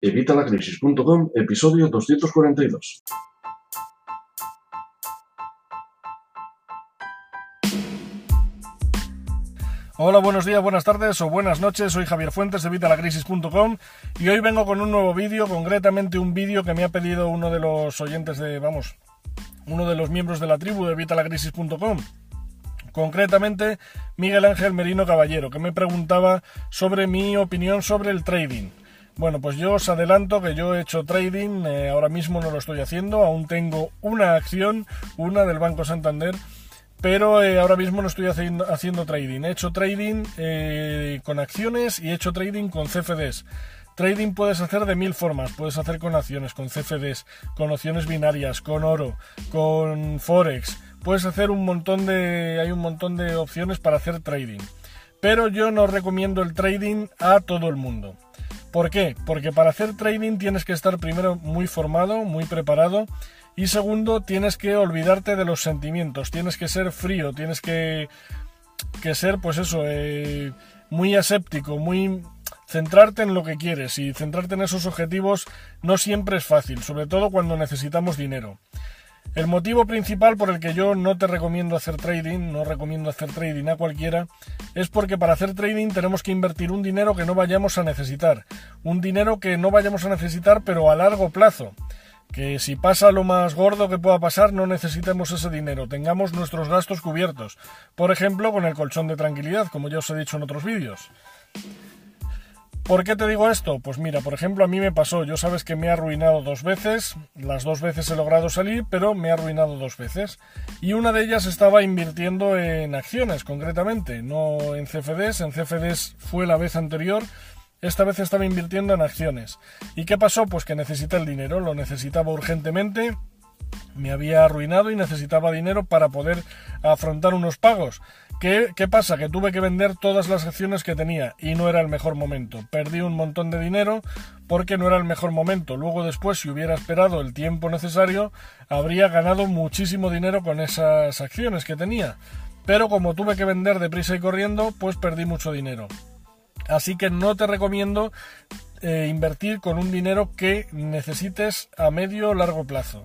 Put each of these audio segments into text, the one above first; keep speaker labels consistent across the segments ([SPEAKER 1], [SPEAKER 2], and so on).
[SPEAKER 1] Evitalacrisis.com, episodio 242.
[SPEAKER 2] Hola, buenos días, buenas tardes o buenas noches. Soy Javier Fuentes de Vitalacrisis.com y hoy vengo con un nuevo vídeo, concretamente un vídeo que me ha pedido uno de los oyentes de, vamos, uno de los miembros de la tribu de Vitalacrisis.com. Concretamente, Miguel Ángel Merino Caballero, que me preguntaba sobre mi opinión sobre el trading. Bueno, pues yo os adelanto que yo he hecho trading, eh, ahora mismo no lo estoy haciendo, aún tengo una acción, una del Banco Santander, pero eh, ahora mismo no estoy haciendo, trading. He hecho trading eh, con acciones y he hecho trading con CFDs. Trading puedes hacer de mil formas, puedes hacer con acciones, con CFDs, con opciones binarias, con oro, con forex, puedes hacer un montón de hay un montón de opciones para hacer trading. Pero yo no recomiendo el trading a todo el mundo. ¿Por qué? Porque para hacer trading tienes que estar primero muy formado, muy preparado y segundo tienes que olvidarte de los sentimientos, tienes que ser frío, tienes que, que ser pues eso, eh, muy aséptico, muy centrarte en lo que quieres y centrarte en esos objetivos no siempre es fácil, sobre todo cuando necesitamos dinero. El motivo principal por el que yo no te recomiendo hacer trading, no recomiendo hacer trading a cualquiera, es porque para hacer trading tenemos que invertir un dinero que no vayamos a necesitar. Un dinero que no vayamos a necesitar pero a largo plazo. Que si pasa lo más gordo que pueda pasar no necesitemos ese dinero, tengamos nuestros gastos cubiertos. Por ejemplo, con el colchón de tranquilidad, como ya os he dicho en otros vídeos. ¿Por qué te digo esto? Pues mira, por ejemplo, a mí me pasó, yo sabes que me he arruinado dos veces, las dos veces he logrado salir, pero me he arruinado dos veces. Y una de ellas estaba invirtiendo en acciones, concretamente, no en CFDs, en CFDs fue la vez anterior, esta vez estaba invirtiendo en acciones. ¿Y qué pasó? Pues que necesité el dinero, lo necesitaba urgentemente, me había arruinado y necesitaba dinero para poder afrontar unos pagos. ¿Qué, ¿Qué, pasa? Que tuve que vender todas las acciones que tenía y no era el mejor momento. Perdí un montón de dinero porque no era el mejor momento. Luego después, si hubiera esperado el tiempo necesario, habría ganado muchísimo dinero con esas acciones que tenía. Pero como tuve que vender deprisa y corriendo, pues perdí mucho dinero. Así que no te recomiendo eh, invertir con un dinero que necesites a medio o largo plazo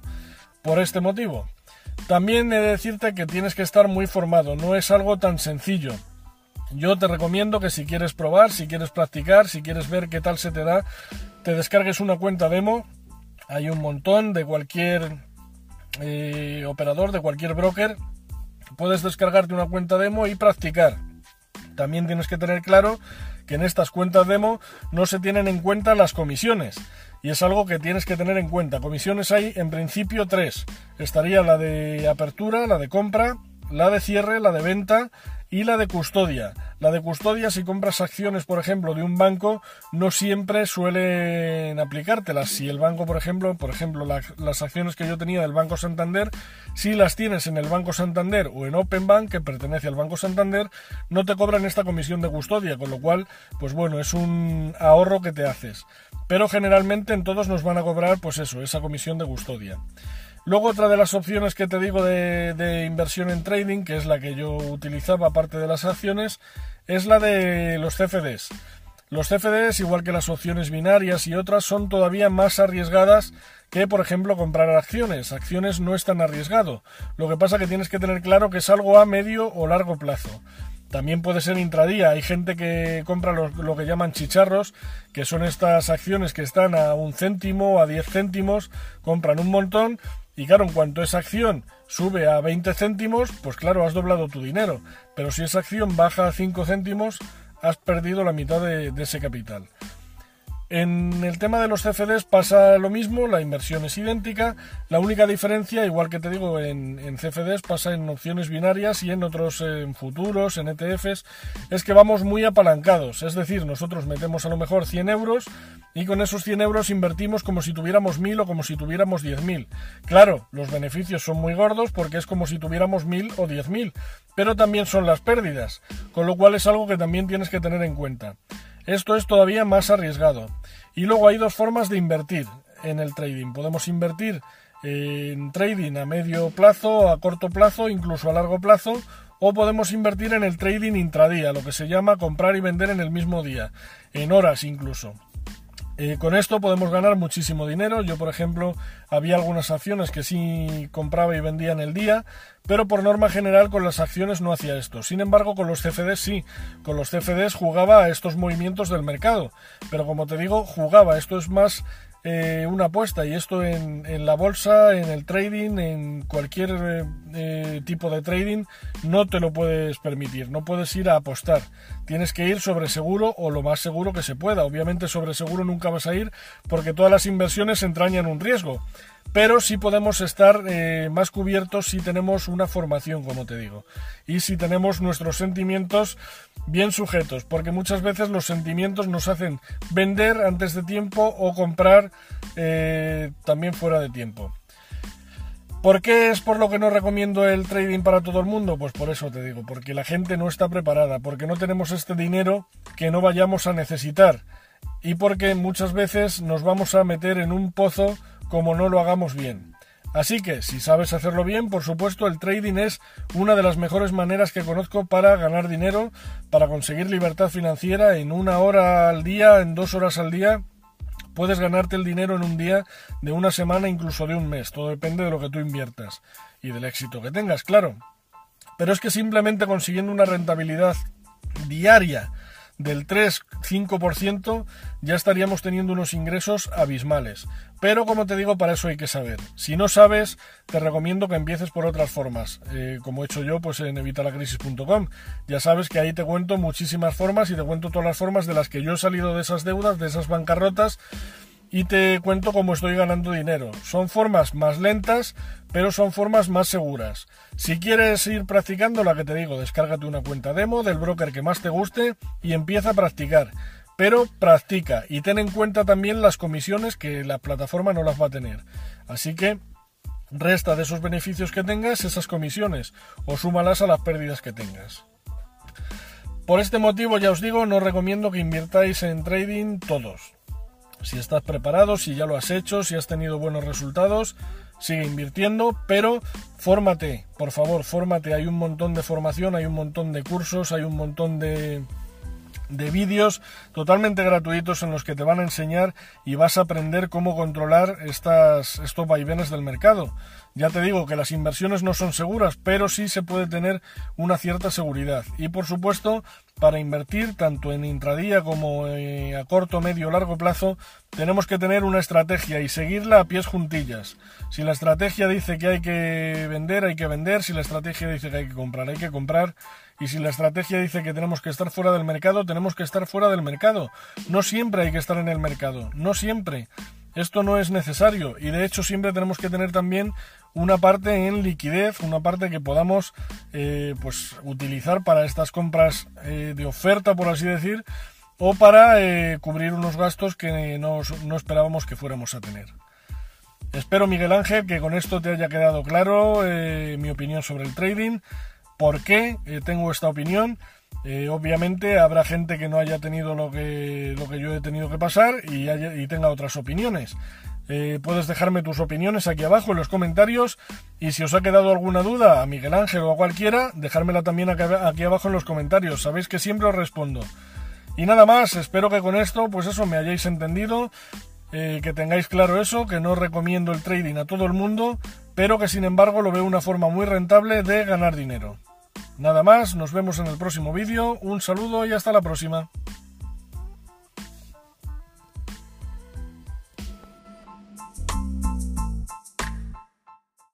[SPEAKER 2] por este motivo. También he de decirte que tienes que estar muy formado, no es algo tan sencillo. Yo te recomiendo que si quieres probar, si quieres practicar, si quieres ver qué tal se te da, te descargues una cuenta demo. Hay un montón de cualquier eh, operador, de cualquier broker. Puedes descargarte una cuenta demo y practicar. También tienes que tener claro que en estas cuentas demo no se tienen en cuenta las comisiones. Y es algo que tienes que tener en cuenta. Comisiones hay en principio tres. Estaría la de apertura, la de compra, la de cierre, la de venta y la de custodia. La de custodia, si compras acciones, por ejemplo, de un banco, no siempre suelen aplicártelas. Si el banco, por ejemplo, por ejemplo, las acciones que yo tenía del Banco Santander, si las tienes en el Banco Santander o en Open Bank, que pertenece al Banco Santander, no te cobran esta comisión de custodia, con lo cual, pues bueno, es un ahorro que te haces. Pero generalmente en todos nos van a cobrar, pues eso, esa comisión de custodia. Luego otra de las opciones que te digo de, inversión en trading, que es la que yo utilizaba aparte de las acciones, es la de los CFDs. Los CFDs, igual que las opciones binarias y otras, son todavía más arriesgadas que, por ejemplo, comprar acciones. Acciones no es tan arriesgado. Lo que pasa que tienes que tener claro que es algo a medio o largo plazo. También puede ser intradía. Hay gente que compra lo, que llaman chicharros, que son estas acciones que están a un céntimo, a 10 céntimos, compran un montón y claro, en cuanto esa acción sube a 20 céntimos, pues claro, has doblado tu dinero. Pero si esa acción baja a 5 céntimos, has perdido la mitad de, de ese capital. En el tema de los CFDs pasa lo mismo, la inversión es idéntica, la única diferencia, igual que te digo en, CFDs, pasa en opciones binarias y en otros en futuros, en ETFs, es que vamos muy apalancados, es decir, nosotros metemos a lo mejor 100 euros y con esos 100 euros invertimos como si tuviéramos 1000 o como si tuviéramos 10.000. Claro, los beneficios son muy gordos porque es como si tuviéramos 1000 o 10.000, pero también son las pérdidas, con lo cual es algo que también tienes que tener en cuenta. Esto es todavía más arriesgado. Y luego hay dos formas de invertir en el trading. Podemos invertir en trading a medio plazo, a corto plazo, incluso a largo plazo, o podemos invertir en el trading intradía, lo que se llama comprar y vender en el mismo día, en horas incluso. Con esto podemos ganar muchísimo dinero. Yo, por ejemplo, había algunas acciones que sí compraba y vendía en el día, pero por norma general con las acciones no hacía esto. Sin embargo, con los CFDs sí. Con los CFDs jugaba a estos movimientos del mercado. Pero como te digo, jugaba. Esto es más eh, una apuesta y esto en, la bolsa, en el trading, en cualquier eh, eh, tipo de trading no te lo puedes permitir, no puedes ir a apostar, tienes que ir sobre seguro o lo más seguro que se pueda, obviamente sobre seguro nunca vas a ir porque todas las inversiones entrañan un riesgo, pero sí podemos estar eh, más cubiertos si tenemos una formación, como te digo, y si tenemos nuestros sentimientos bien sujetos, porque muchas veces los sentimientos nos hacen vender antes de tiempo o comprar eh, también fuera de tiempo. ¿Por qué es por lo que no recomiendo el trading para todo el mundo? Pues por eso te digo, porque la gente no está preparada, porque no tenemos este dinero que no vayamos a necesitar y porque muchas veces nos vamos a meter en un pozo como no lo hagamos bien. Así que, si sabes hacerlo bien, por supuesto, el trading es una de las mejores maneras que conozco para ganar dinero, para conseguir libertad financiera en una hora al día, en dos horas al día. Puedes ganarte el dinero en un día, de una semana, incluso de un mes. Todo depende de lo que tú inviertas y del éxito que tengas, claro. Pero es que simplemente consiguiendo una rentabilidad diaria del 3-5% ya estaríamos teniendo unos ingresos abismales. Pero como te digo, para eso hay que saber. Si no sabes, te recomiendo que empieces por otras formas, eh, como he hecho yo pues en evitalacrisis.com. Ya sabes que ahí te cuento muchísimas formas y te cuento todas las formas de las que yo he salido de esas deudas, de esas bancarrotas y te cuento cómo estoy ganando dinero. Son formas más lentas, pero son formas más seguras. Si quieres ir practicando, la que te digo, descárgate una cuenta demo del broker que más te guste y empieza a practicar. Pero practica y ten en cuenta también las comisiones que la plataforma no las va a tener. Así que resta de esos beneficios que tengas esas comisiones o súmalas a las pérdidas que tengas. Por este motivo, ya os digo, no recomiendo que inviertáis en trading todos si estás preparado, si ya lo has hecho, si has tenido buenos resultados, sigue invirtiendo, pero fórmate, por favor, fórmate. Hay un montón de formación, hay un montón de cursos, hay un montón de, de vídeos totalmente gratuitos en los que te van a enseñar y vas a aprender cómo controlar estas, estos vaivenes del mercado. Ya te digo que las inversiones no son seguras, pero sí se puede tener una cierta seguridad. Y por supuesto, para invertir tanto en intradía como eh, a corto, medio largo plazo, tenemos que tener una estrategia y seguirla a pies juntillas. Si la estrategia dice que hay que vender, hay que vender. Si la estrategia dice que hay que comprar, hay que comprar. Y si la estrategia dice que tenemos que estar fuera del mercado, tenemos que estar fuera del mercado. No siempre hay que estar en el mercado, no siempre. Esto no es necesario y de hecho siempre tenemos que tener también una parte en liquidez, una parte que podamos eh, pues utilizar para estas compras eh, de oferta, por así decir, o para eh, cubrir unos gastos que no, no esperábamos que fuéramos a tener. Espero, Miguel Ángel, que con esto te haya quedado claro mi opinión sobre el trading, por qué tengo esta opinión eh, obviamente habrá gente que no haya tenido lo que, yo he tenido que pasar y, tenga otras opiniones. Eh, puedes dejarme tus opiniones aquí abajo en los comentarios y si os ha quedado alguna duda a Miguel Ángel o a cualquiera, dejármela también aquí, abajo en los comentarios. Sabéis que siempre os respondo. Y nada más, espero que con esto, pues eso, me hayáis entendido, eh, que tengáis claro eso, que no recomiendo el trading a todo el mundo, pero que sin embargo lo veo una forma muy rentable de ganar dinero. Nada más, nos vemos en el próximo vídeo, un saludo y hasta la próxima.